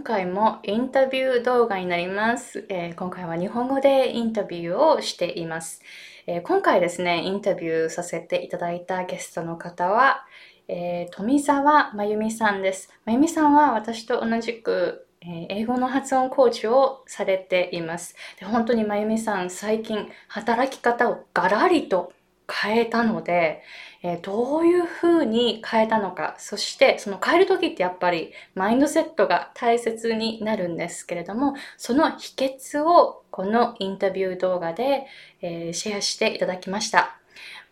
今回もインタビュー動画になります、えー、今回は日本語でインタビューをしています、えー、今回ですね、インタビューさせていただいたゲストの方は、えー、富澤真由美さんです。真由美さんは私と同じくえ英語の発音コーチをされています。で本当にまゆみさん、最近働き方をガラリと変えたので、えー、どういうふうに変えたのか、そしてその変える時ってやっぱりマインドセットが大切になるんですけれども、その秘訣をこのインタビュー動画で、えー、シェアしていただきました。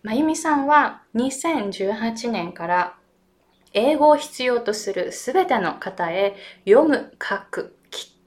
まゆみさんは2018年から英語を必要とするすべての方へ読む、書く、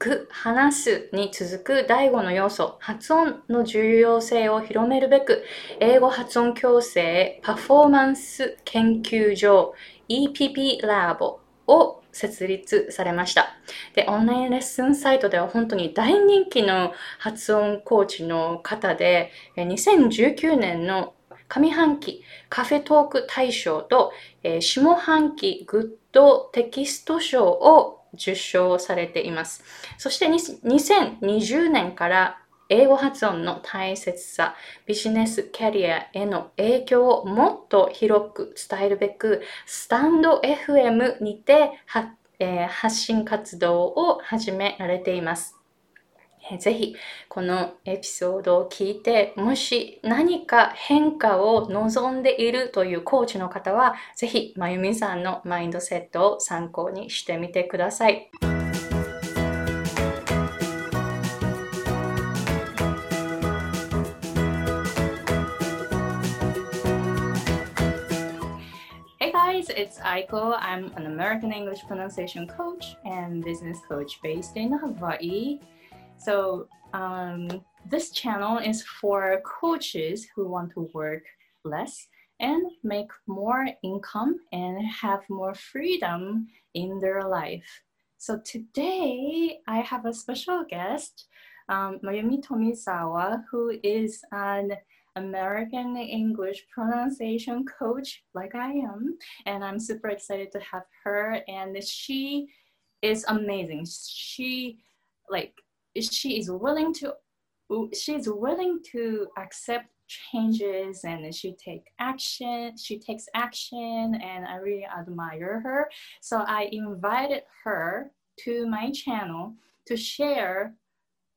く、話すに続く第5の要素、発音の重要性を広めるべく、英語発音矯正パフォーマンス研究所 EPP ラボを設立されました。で、オンラインレッスンサイトでは本当に大人気の発音コーチの方で、2019年の上半期カフェトーク大賞と、えー、下半期グッドテキスト賞を受賞されています。そして2020年から英語発音の大切さ、ビジネスキャリアへの影響をもっと広く伝えるべく、スタンド FM にて、えー、発信活動を始められています。ぜひこのエピソードを聞いて、もし何か変化を望んでいるというコーチの方は、ぜひまゆみさんのマインドセットを参考にしてみてください。Hey guys, it's Aiko. I'm an American English pronunciation coach and business coach based in Hawaii. So um, this channel is for coaches who want to work less and make more income and have more freedom in their life. So today I have a special guest, um, Mayumi Tomizawa, who is an American English pronunciation coach like I am. And I'm super excited to have her. And she is amazing. She like she is willing to she's willing to accept changes and she take action she takes action and i really admire her. So i invited her to my channel to share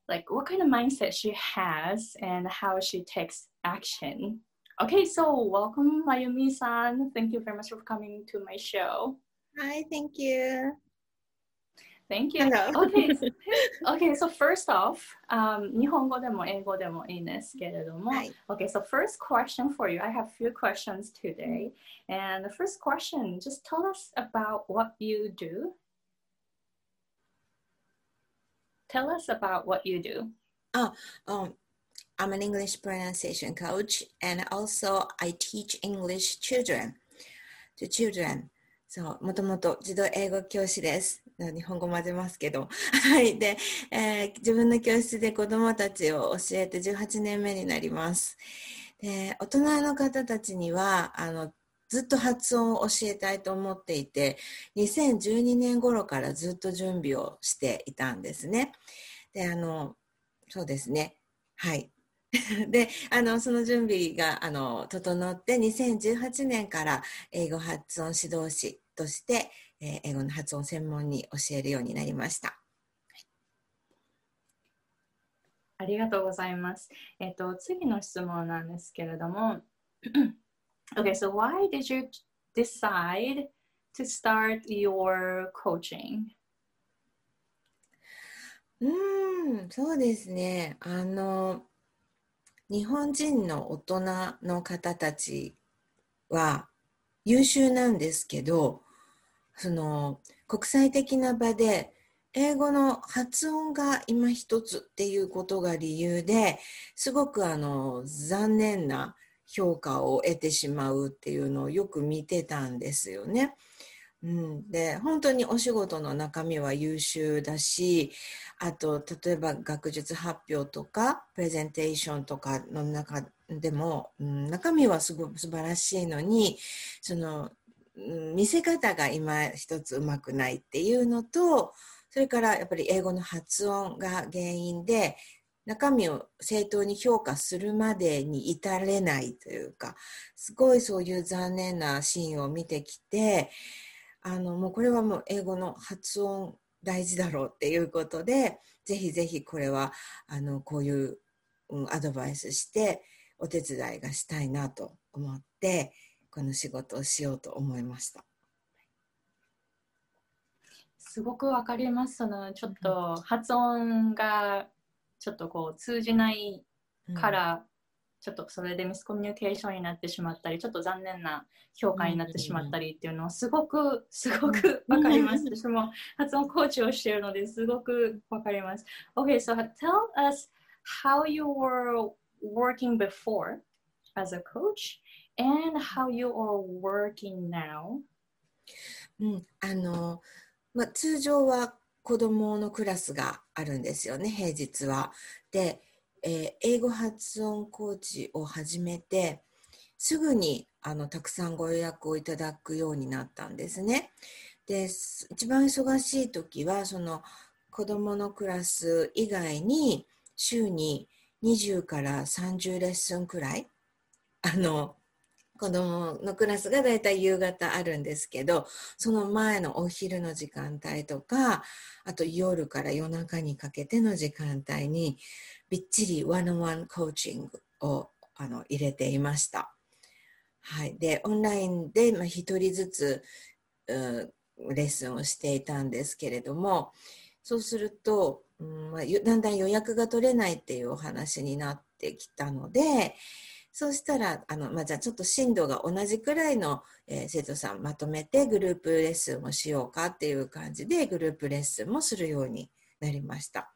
like what kind of mindset she has and how she takes action. Okay so welcome mayumi-san. Thank you very much for coming to my show. Hi thank you. Thank you. Okay. okay. So first off, um, 日本語でも英語でもいいんですけれども。Okay. So first question for you. I have a few questions today. And the first question, just tell us about what you do. Tell us about what you do. Oh, um, I'm an English pronunciation coach and also I teach English children to children. そう、もともと児童英語教師です。日本語混ぜますけど。はい。で、えー、自分の教室で子供たちを教えて18年目になります。で、大人の方たちには、あの、ずっと発音を教えたいと思っていて、2012年頃からずっと準備をしていたんですね。で、あの、そうですね。はい。であのその準備があの整って2018年から英語発音指導士として、えー、英語の発音専門に教えるようになりました。ありがとうございます。えっ、ー、と、次の質問なんですけれども、okay, so why did you decide to start your coaching? うん、そうですね。あの、日本人の大人の方たちは優秀なんですけど、その国際的な場で英語の発音が今一つっていうことが理由ですごくあの残念な評価を得てしまうっていうのをよく見てたんですよね。うん、で本当にお仕事の中身は優秀だしあと例えば学術発表とかプレゼンテーションとかの中でも、うん、中身はすごく素晴らしいのにその見せ方が今一つうまくないっていうのとそれからやっぱり英語の発音が原因で中身を正当に評価するまでに至れないというかすごいそういう残念なシーンを見てきてあのもうこれはもう英語の発音大事だろうっていうことでぜひぜひこれはあのこういう、うん、アドバイスしてお手伝いがしたいなと思ってこの仕事をしようと思いました。すごくわかります。そのちょっと発音がちょっとこう通じないから、うん、ちょっとそれでミスコミュニケーションになってしまったりちょっと残念な評価になってしまったりっていうのはすごくすごくわかります。私も発音コーチをしているのですごくわかります。Okay, so tell us how you were working before as a coach and how you are working now? うん、あの、まあ、通常は子どものクラスがあるんですよね平日は。で、えー、英語発音コーチを始めてすぐにあのたくさんご予約をいただくようになったんですね。で一番忙しい時はその子どものクラス以外に週に20から30レッスンくらいあの子供のクラスがだいたい夕方あるんですけどその前のお昼の時間帯とかあと夜から夜中にかけての時間帯にびっちりワンオンワンコーチングをあの入れていました。はい、でオンラインで、ま、1人ずつ、レッスンをしていたんですけれどもそうすると、うんまあ、だんだん予約が取れないっていうお話になってきたので、そうしたら、あの、まあ、じゃあちょっと震度が同じくらいの、えー、生徒さんまとめてグループレッスンをしようかっていう感じでグループレッスンもするようになりました。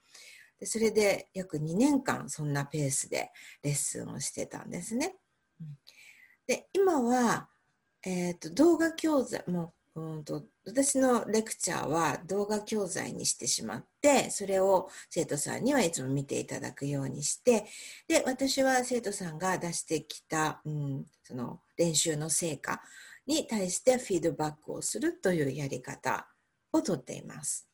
でそれで約2年間そんなペースでレッスンをしてたんですね。で今は、えーと動画教材もうんと私のレクチャーは動画教材にしてしまってそれを生徒さんにはいつも見ていただくようにしてで私は生徒さんが出してきた、うん、その練習の成果に対してフィードバックをするというやり方をとっています。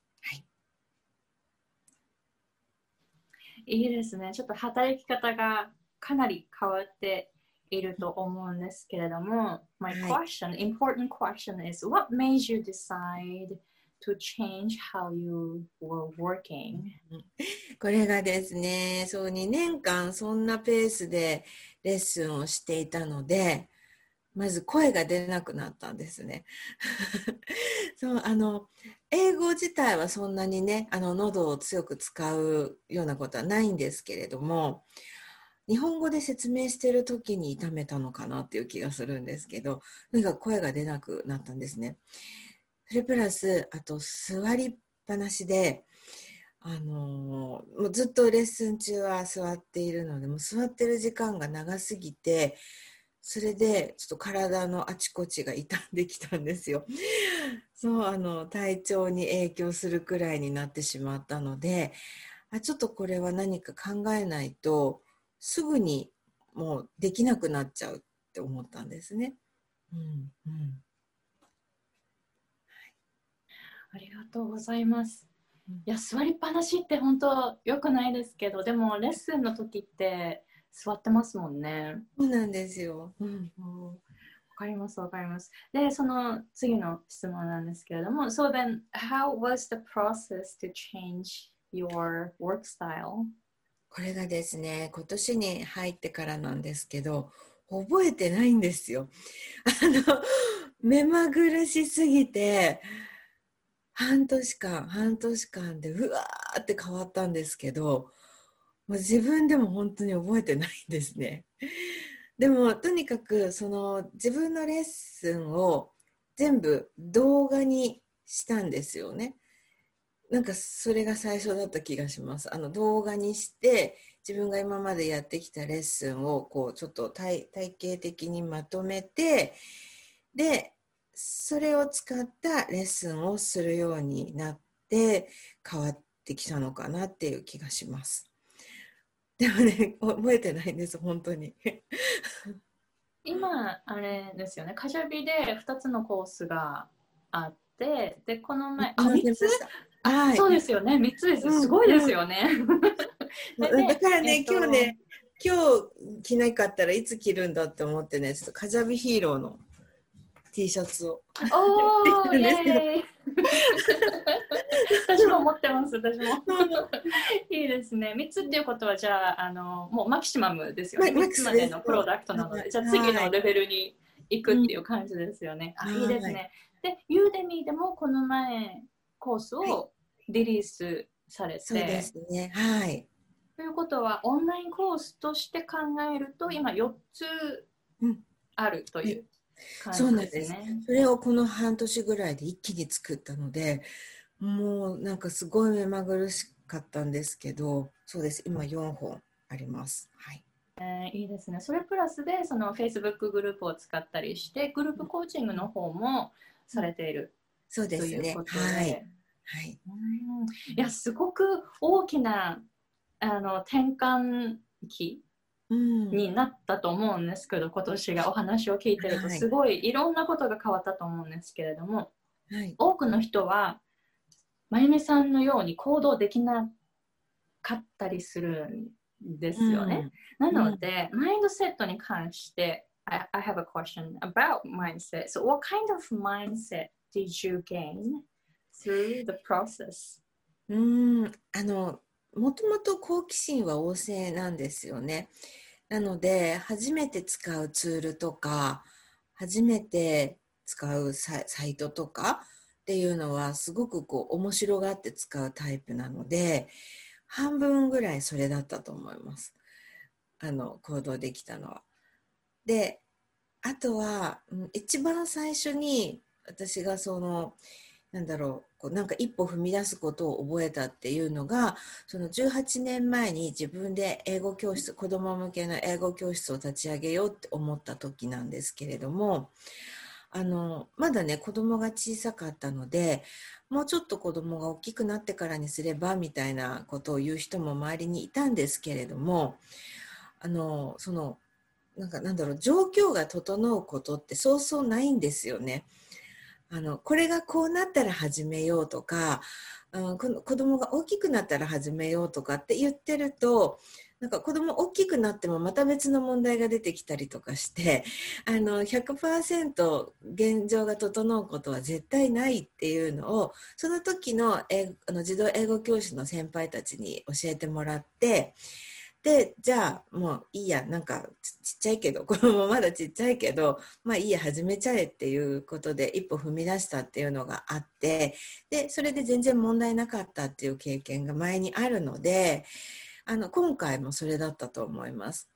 いいですね。ちょっと働き方がかなり変わっていると思うんですけれども、My question,、はい、important question is, what made you decide to change how you were working? これがですね、そう2年間そんなペースでレッスンをしていたので、まず声が出なくなったんですね。そうあの英語自体はそんなにねあの喉を強く使うようなことはないんですけれども日本語で説明してる時に痛めたのかなっていう気がするんですけど、とにか声が出なくなったんですね。それプラス、あと座りっぱなしで、あのー、もうずっとレッスン中は座っているので、もう座ってる時間が長すぎて、それでちょっと体のあちこちが傷んできたんですよ。そうあの体調に影響するくらいになってしまったのであちょっとこれは何か考えないとすぐにもうできなくなっちゃうって思ったんですね。うんうん、ありがとうございます。いや座りっぱなしって本当良くないですけどでもレッスンの時って座ってますもんね。そうなんですよ。うん、わかりますわかります。でその次の質問なんですけれども So then how was the process to change your work style? これがですね今年に入ってからなんですけど覚えてないんですよ。あの目まぐるしすぎて半年間半年間でうわーって変わったんですけどもう自分でも本当に覚えてないんですね。でもとにかくその自分のレッスンを全部動画にしたんですよね。なんかそれが最初だった気がします。あの動画にして自分が今までやってきたレッスンをこうちょっと体体系的にまとめてでそれを使ったレッスンをするようになって変わってきたのかなっていう気がします。でもね 覚えてないんです本当に。今あれですよねカジャビで2つのコースがあってでこの前あ3つ？はい。そうですよね。3つです。うんすごいですよね。だでからね、えっと今日ね、今日着なかったらいつ着るんだって思ってね、ちょっとカジャビヒーローの T シャツを。おー、イできるんですけどェーイ 私も持ってます、私も。いいですね。3つっていうことは、じゃあ、あのもうマキシマムですよね。3ママキシつまでのプロダクトなので、はいじゃあ次のレベルに行くっていう感じですよね。あ、いいですね。で、ユーデミーでもこの前、コースをリリースされて、そうですね。はい。ということは、オンラインコースとして考えると、今4つうんあるというそうなんです感じですね。それをこの半年ぐらいで一気に作ったので、もうなんかすごい目まぐるしかったんですけど、そうです。今4本あります。はい。えーいいですね。それプラスで、その Facebook グループを使ったりして、グループコーチングの方もされているそうとですね。はい。はい。うんいや、すごく大きなあの転換期うん。になったと思うんですけど、今年がお話を聞いてると、はいすごいいろんなことが変わったと思うんですけれども、はい。多くの人は、まゆみさんのように行動できなかったりするんですよね。なので、マインドセットに関して、I, I have a question about mindset. So, what kind of mindset did you gain through the process? うん。あの、もともと好奇心は旺盛なんですよね。なので、初めて使うツールとか、初めて使うサイトとかっていうのはすごくこう面白がって使うタイプなので、半分ぐらいそれだったと思います。あの、行動できたのは。で、あとは、一番最初に私がその、なんだろう、こうなんか一歩踏み出すことを覚えたっていうのが、その18年前に自分で英語教室、子供向けの英語教室を立ち上げようって思った時なんですけれども、あの、まだね、子供が小さかったので、もうちょっと子供が大きくなってからにすればみたいなことを言う人も周りにいたんですけれども、あの、その、なんかなんだろう、状況が整うことってそうそうないんですよね。あの、これがこうなったら始めようとか、うん、この子供が大きくなったら始めようとかって言ってると、なんか子供大きくなってもまた別の問題が出てきたりとかして、あの、100%現状が整うことは絶対ないっていうのを、その時の英あの児童英語教師の先輩たちに教えてもらって、で、じゃあもういいや、なんかちっちゃいけど、子供まだちっちゃいけど、まあいいや、始めちゃえっていうことで一歩踏み出したっていうのがあって、で、それで全然問題なかったっていう経験が前にあるので、あの、今回もそれだったと思います。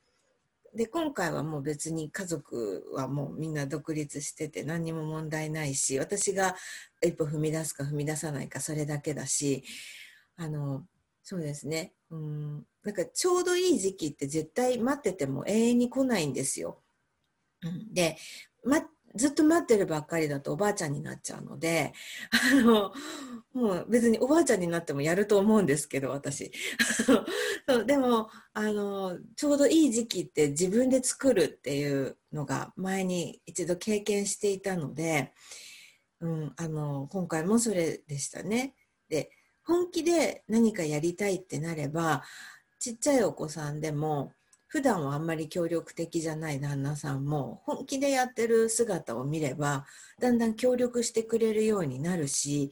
で、今回はもう別に家族はもうみんな独立してて何にも問題ないし、私が一歩踏み出すか踏み出さないかそれだけだし、あの、そうですね。うん、なんかちょうどいい時期って絶対待ってても永遠に来ないんですよ。で、ま、ずっと待ってるばっかりだとおばあちゃんになっちゃうので、あの、もう別におばあちゃんになってもやると思うんですけど、私。そうでも、あの、ちょうどいい時期って自分で作るっていうのが前に一度経験していたので、うん、あの、今回もそれでしたね。で、本気で何かやりたいってなれば、ちっちゃいお子さんでも、普段はあんまり協力的じゃない旦那さんも、本気でやってる姿を見れば、だんだん協力してくれるようになるし、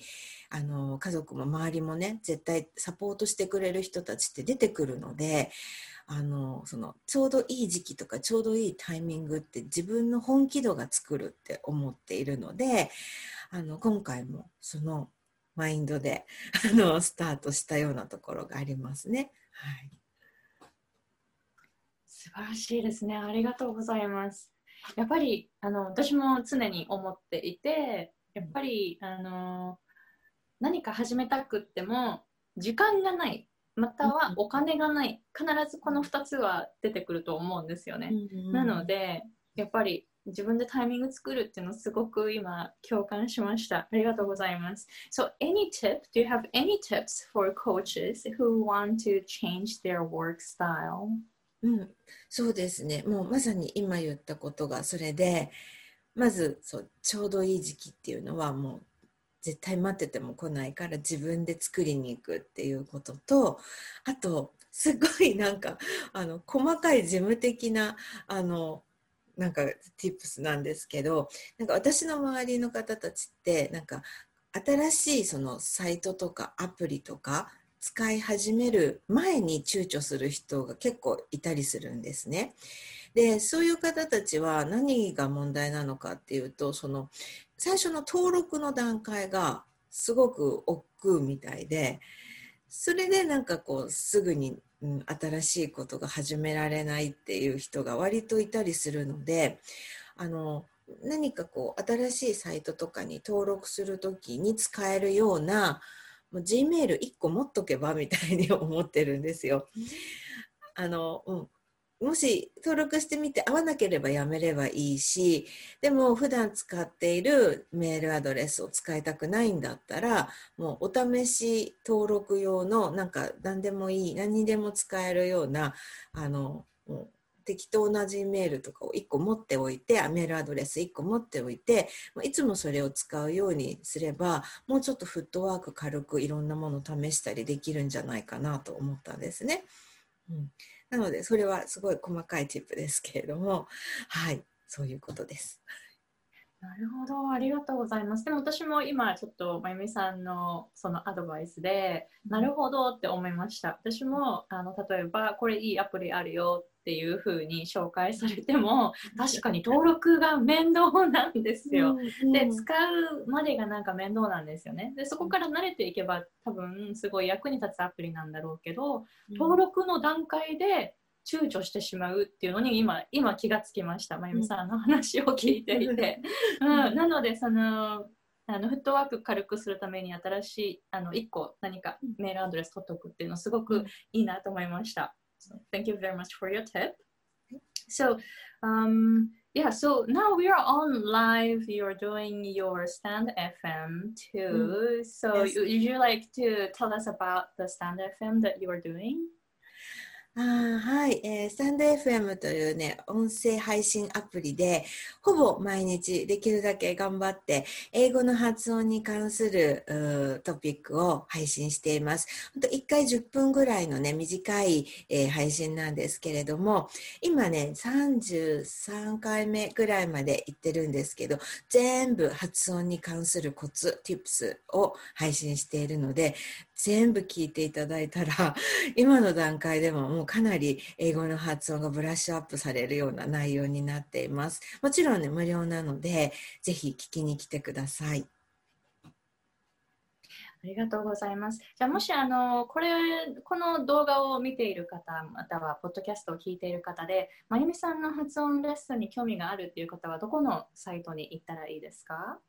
あの、家族も周りもね、絶対サポートしてくれる人たちって出てくるので、あの、その、ちょうどいい時期とか、ちょうどいいタイミングって自分の本気度が作るって思っているので、あの、今回もそのマインドで、あの、スタートしたようなところがありますね。はい。素晴らしいですね。ありがとうございます。やっぱりあの私も常に思っていて、やっぱりあの何か始めたくっても時間がない、またはお金がない、必ずこの2つは出てくると思うんですよね。なので、やっぱり自分でタイミング作るっていうのすごく今共感しました。ありがとうございます。So, any tip? Do you have any tips for coaches who want to change their work style? うん、そうですね。もうまさに今言ったことがそれで、まずそうちょうどいい時期っていうのはもう絶対待ってても来ないから自分で作りに行くっていうこととあとすごいなんか あの細かい事務的なあのなんか tips なんですけどなんか私の周りの方たちってなんか新しいそのサイトとかアプリとか使い始める前に躊躇する人が結構いたりするんですね。でそういう方たちは何が問題なのかっていうとその最初の登録の段階がすごく億劫みたいでそれでなんかこうすぐに、うん、新しいことが始められないっていう人が割といたりするのであの何かこう新しいサイトとかに登録する時に使えるようなもう Gmail1 個持っとけばみたいに思ってるんですよ。あの、うん、もし登録してみて合わなければやめればいいしでも普段使っているメールアドレスを使いたくないんだったらもうお試し登録用のなんか何でもいい何にでも使えるようなあの適当な G メールとかを1個持っておいてメールアドレス1個持っておいていつもそれを使うようにすればもうちょっとフットワーク軽くいろんなものを試したりできるんじゃないかなと思ったんですね。うんなので、それはすごい細かいチップですけれども、はい、そういうことです。なるほど、ありがとうございます。でも私も今ちょっとまゆみさんのそのアドバイスで、なるほどって思いました。私もあの例えばこれいいアプリあるよっていうふうに紹介されても確かに登録が面倒なんですよ。で使うまでがなんか面倒なんですよね。でそこから慣れていけば多分すごい役に立つアプリなんだろうけど登録の段階で躊躇してしまうっていうのに今今気がつきました。まゆみさんの話を聞いていて、うん、なのでそのあのフットワーク軽くするために新しいあの1個何かメールアドレス取っておくっていうのすごくいいなと思いました。So, thank you very much for your tip. So, um, yeah, so now we are on live. You're doing your stand FM too. Mm. So, yes. would you like to tell us about the stand FM that you are doing? あはい、えー、スタンド FM というね、音声配信アプリで、ほぼ毎日できるだけ頑張って、英語の発音に関するトピックを配信しています。本当1回10分ぐらいのね、短い、えー、配信なんですけれども、今ね、33回目ぐらいまで行ってるんですけど、全部発音に関するコツ、tips を配信しているので、全部聞いていただいたら、今の段階でももうかなり英語の発音がブラッシュアップされるような内容になっています。もちろんね、無料なので、ぜひ聞きに来てください。ありがとうございます。じゃあもしあのこれこの動画を見ている方またはポッドキャストを聞いている方でまゆみさんの発音レッスンに興味があるっていう方はどこのサイトに行ったらいいですか？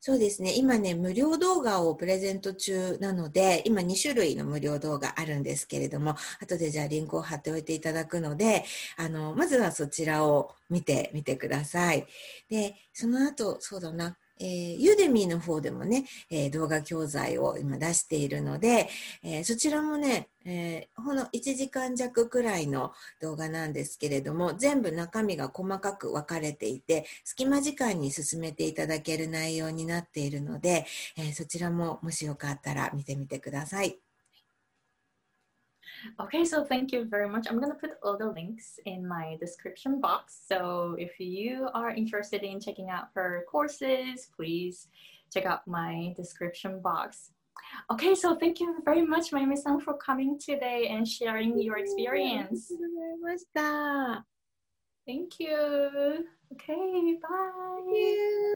そうですね。今ね、無料動画をプレゼント中なので、今2種類の無料動画あるんですけれども、後でじゃあリンクを貼っておいていただくので、あの、まずはそちらを見てみてください。で、その後、そうだな、えー、ユーデミーの方でもね、えー、動画教材を今出しているので、えー、そちらもね、えー、ほの1時間弱くらいの動画なんですけれども、全部中身が細かく分かれていて、隙間時間に進めていただける内容になっているので、えそちらももしよかったら見てみてください。Okay, so thank you very much. I'm going to put all the links in my description box. So if you are interested in checking out her courses, please check out my description box. Okay, so thank you very much, Mayumi-san, for coming today and sharing your experience. Thank you. Okay, bye.